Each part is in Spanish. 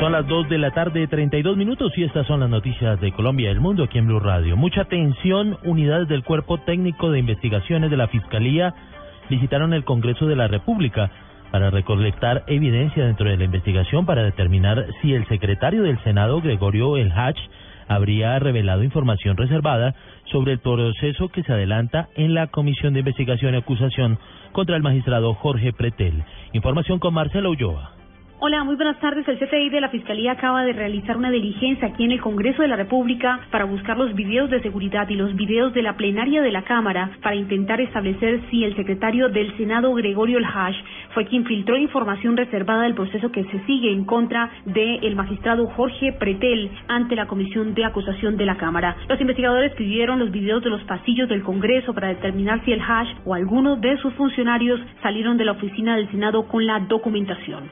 Son las 2 de la tarde, 32 minutos y estas son las noticias de Colombia y el mundo aquí en Blue Radio. Mucha atención, unidades del Cuerpo Técnico de Investigaciones de la Fiscalía visitaron el Congreso de la República para recolectar evidencia dentro de la investigación para determinar si el secretario del Senado, Gregorio El Hach, habría revelado información reservada sobre el proceso que se adelanta en la Comisión de Investigación y Acusación contra el magistrado Jorge Pretel. Información con Marcelo Ulloa. Hola, muy buenas tardes. El CTI de la Fiscalía acaba de realizar una diligencia aquí en el Congreso de la República para buscar los videos de seguridad y los videos de la plenaria de la Cámara para intentar establecer si el secretario del Senado, Gregorio El Hash, fue quien filtró información reservada del proceso que se sigue en contra del magistrado Jorge Pretel ante la Comisión de Acusación de la Cámara. Los investigadores pidieron los videos de los pasillos del Congreso para determinar si el Hash o alguno de sus funcionarios salieron de la oficina del Senado con la documentación.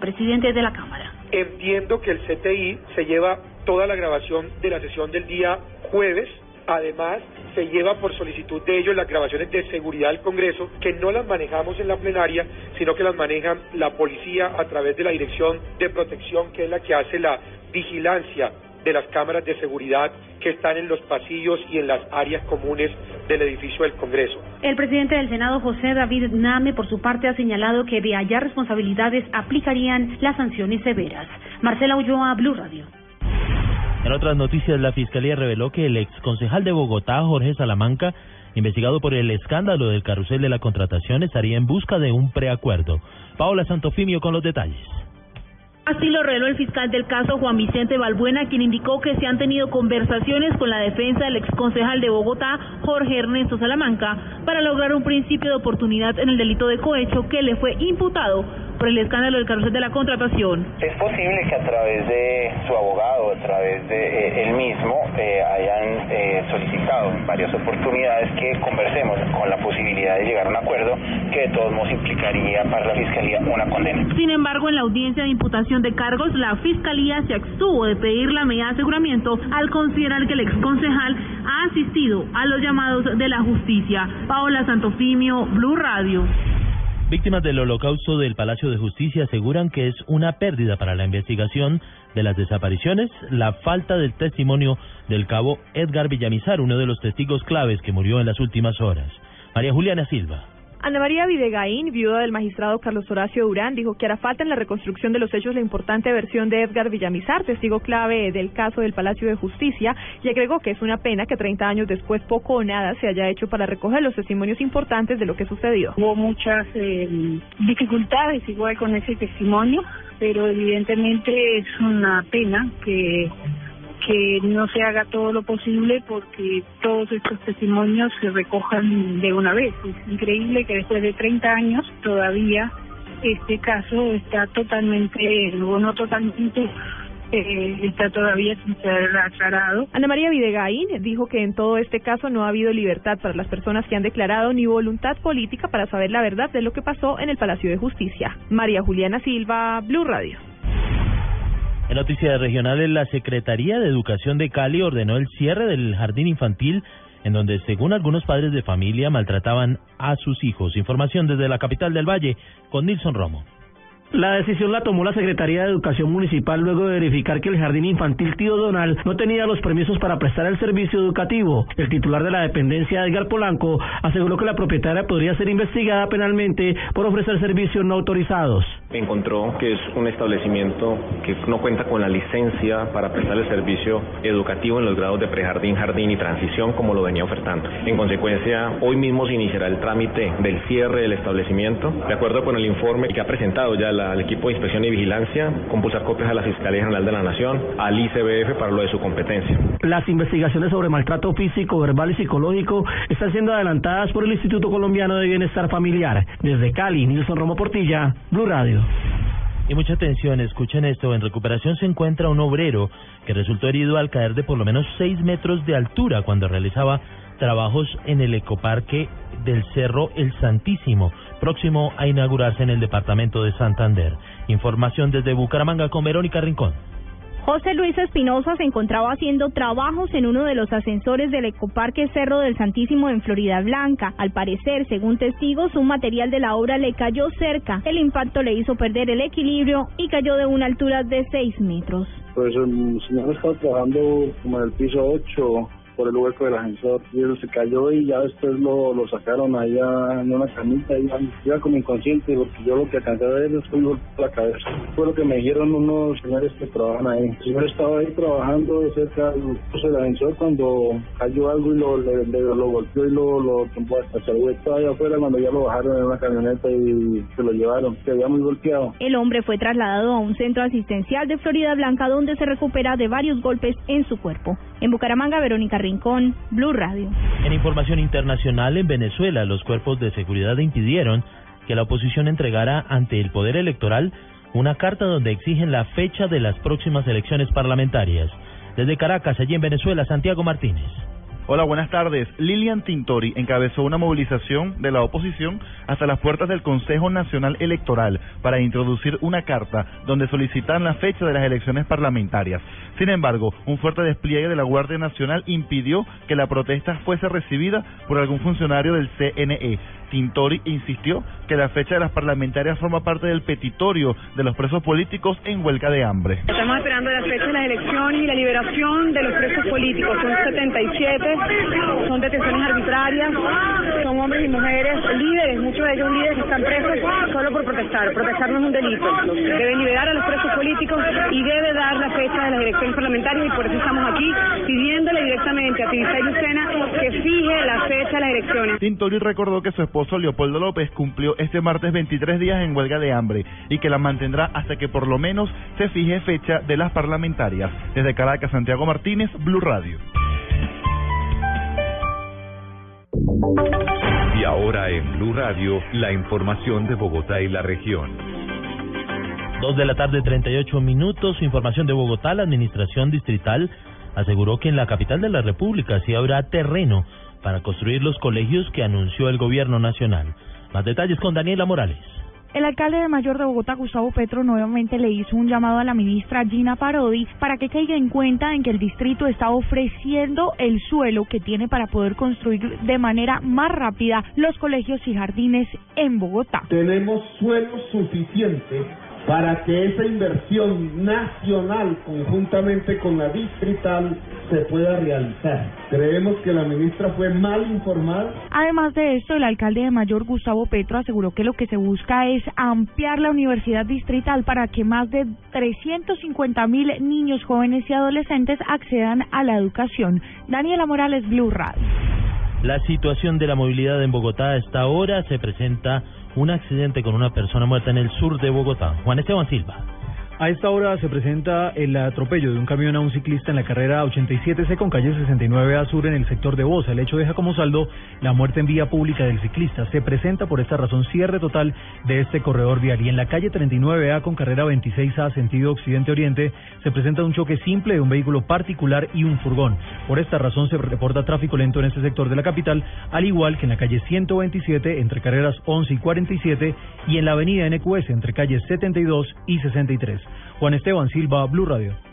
Presidente de la Cámara. Entiendo que el CTI se lleva toda la grabación de la sesión del día jueves. Además, se lleva por solicitud de ellos las grabaciones de seguridad del Congreso, que no las manejamos en la plenaria, sino que las maneja la policía a través de la Dirección de Protección, que es la que hace la vigilancia de las cámaras de seguridad que están en los pasillos y en las áreas comunes del edificio del Congreso. El presidente del Senado, José David Name, por su parte, ha señalado que de hallar responsabilidades aplicarían las sanciones severas. Marcela Ulloa, Blue Radio. En otras noticias, la Fiscalía reveló que el exconcejal de Bogotá, Jorge Salamanca, investigado por el escándalo del carrusel de la contratación, estaría en busca de un preacuerdo. Paola Santofimio con los detalles. Así lo reveló el fiscal del caso Juan Vicente Balbuena, quien indicó que se han tenido conversaciones con la defensa del exconcejal de Bogotá, Jorge Ernesto Salamanca, para lograr un principio de oportunidad en el delito de cohecho que le fue imputado por el escándalo del carrusel de la contratación. Es posible que a través de su abogado, a través de eh, él mismo, eh, hayan eh, en varias oportunidades que conversemos con la posibilidad de llegar a un acuerdo que de todos modos implicaría para la Fiscalía una condena. Sin embargo, en la audiencia de imputación de cargos, la Fiscalía se abstuvo de pedir la medida de aseguramiento al considerar que el exconcejal ha asistido a los llamados de la justicia. Paola Santofimio, Blue Radio. Víctimas del holocausto del Palacio de Justicia aseguran que es una pérdida para la investigación de las desapariciones la falta del testimonio del cabo Edgar Villamizar, uno de los testigos claves que murió en las últimas horas. María Juliana Silva. Ana María Videgaín, viuda del magistrado Carlos Horacio Durán, dijo que hará falta en la reconstrucción de los hechos la importante versión de Edgar Villamizar, testigo clave del caso del Palacio de Justicia, y agregó que es una pena que 30 años después poco o nada se haya hecho para recoger los testimonios importantes de lo que sucedió. Hubo muchas eh, dificultades igual con ese testimonio, pero evidentemente es una pena que que no se haga todo lo posible porque todos estos testimonios se recojan de una vez. Es increíble que después de 30 años todavía este caso está totalmente, o no totalmente, eh, está todavía sin ser aclarado. Ana María Videgaín dijo que en todo este caso no ha habido libertad para las personas que han declarado ni voluntad política para saber la verdad de lo que pasó en el Palacio de Justicia. María Juliana Silva, Blue Radio. En noticias regionales, la Secretaría de Educación de Cali ordenó el cierre del jardín infantil en donde, según algunos padres de familia, maltrataban a sus hijos. Información desde la capital del Valle con Nilson Romo. La decisión la tomó la Secretaría de Educación Municipal luego de verificar que el Jardín Infantil Tío Donal no tenía los permisos para prestar el servicio educativo. El titular de la dependencia, Edgar Polanco, aseguró que la propietaria podría ser investigada penalmente por ofrecer servicios no autorizados. Encontró que es un establecimiento que no cuenta con la licencia para prestar el servicio educativo en los grados de prejardín, jardín y transición como lo venía ofertando. En consecuencia, hoy mismo se iniciará el trámite del cierre del establecimiento, de acuerdo con el informe que ha presentado ya al equipo de inspección y vigilancia, compulsar copias a la Fiscalía General de la Nación, al ICBF para lo de su competencia. Las investigaciones sobre maltrato físico, verbal y psicológico están siendo adelantadas por el Instituto Colombiano de Bienestar Familiar. Desde Cali, Nilson Romo Portilla, Blue Radio. Y mucha atención, escuchen esto, en recuperación se encuentra un obrero que resultó herido al caer de por lo menos 6 metros de altura cuando realizaba trabajos en el ecoparque del Cerro El Santísimo, próximo a inaugurarse en el departamento de Santander. Información desde Bucaramanga con Verónica Rincón. José Luis Espinosa se encontraba haciendo trabajos en uno de los ascensores del Ecoparque Cerro del Santísimo en Florida Blanca. Al parecer, según testigos, un material de la obra le cayó cerca. El impacto le hizo perder el equilibrio y cayó de una altura de 6 metros. Pues el señor estaba trabajando como en el piso 8 por el hueco del ascensor y eso se cayó y ya después lo, lo sacaron allá en una camita y iba como inconsciente porque yo lo que alcancé a ver es un golpe la cabeza. Fue lo que me dijeron unos señores que trabajan ahí. El señor estaba ahí trabajando cerca del ascensor cuando cayó algo y lo, lo golpeó y lo, lo tumbó hasta se estaba allá afuera cuando ya lo bajaron en una camioneta y se lo llevaron. Se había muy golpeado. El hombre fue trasladado a un centro asistencial de Florida Blanca donde se recupera de varios golpes en su cuerpo. En Bucaramanga, Verónica En información internacional, en Venezuela, los cuerpos de seguridad impidieron que la oposición entregara ante el Poder Electoral una carta donde exigen la fecha de las próximas elecciones parlamentarias. Desde Caracas, allí en Venezuela, Santiago Martínez. Hola, buenas tardes. Lilian Tintori encabezó una movilización de la oposición hasta las puertas del Consejo Nacional Electoral para introducir una carta donde solicitan la fecha de las elecciones parlamentarias. Sin embargo, un fuerte despliegue de la Guardia Nacional impidió que la protesta fuese recibida por algún funcionario del CNE. Tintori insistió que la fecha de las parlamentarias forma parte del petitorio de los presos políticos en huelga de hambre. Estamos esperando la fecha de las elecciones y la liberación de los presos políticos. Son 77, son detenciones arbitrarias, son hombres y mujeres líderes, muchos de ellos líderes que están presos solo por protestar. Protestar no es un delito. Deben liberar a los presos políticos y debe dar la fecha de las elecciones parlamentarias y por eso estamos aquí pidiéndole directamente a Tibisay Lucena que fije la fecha de las elecciones. Tintori recordó que su esposo Leopoldo López cumplió este martes 23 días en huelga de hambre y que la mantendrá hasta que por lo menos se fije fecha de las parlamentarias. Desde Caracas, Santiago Martínez, Blue Radio. Y ahora en Blue Radio, la información de Bogotá y la región. Dos de la tarde, 38 minutos. Información de Bogotá. La administración distrital aseguró que en la capital de la República sí habrá terreno para construir los colegios que anunció el gobierno nacional. Más detalles con Daniela Morales. El alcalde de Mayor de Bogotá, Gustavo Petro, nuevamente le hizo un llamado a la ministra Gina Parodi para que caiga en cuenta en que el distrito está ofreciendo el suelo que tiene para poder construir de manera más rápida los colegios y jardines en Bogotá. Tenemos suelo suficiente para que esa inversión nacional conjuntamente con la distrital se pueda realizar. Creemos que la ministra fue mal informada. Además de esto, el alcalde de Mayor, Gustavo Petro, aseguró que lo que se busca es ampliar la universidad distrital para que más de 350 mil niños, jóvenes y adolescentes accedan a la educación. Daniela Morales, Blue Radio. La situación de la movilidad en Bogotá a esta hora se presenta un accidente con una persona muerta en el sur de Bogotá. Juan Esteban Silva. A esta hora se presenta el atropello de un camión a un ciclista en la carrera 87C con calle 69A Sur en el sector de Bosa. El hecho deja como saldo la muerte en vía pública del ciclista. Se presenta por esta razón cierre total de este corredor vial. En la calle 39A con carrera 26A sentido occidente-oriente se presenta un choque simple de un vehículo particular y un furgón. Por esta razón se reporta tráfico lento en este sector de la capital, al igual que en la calle 127 entre carreras 11 y 47 y en la avenida NQS entre calles 72 y 63. Juan Esteban Silva, Blue Radio.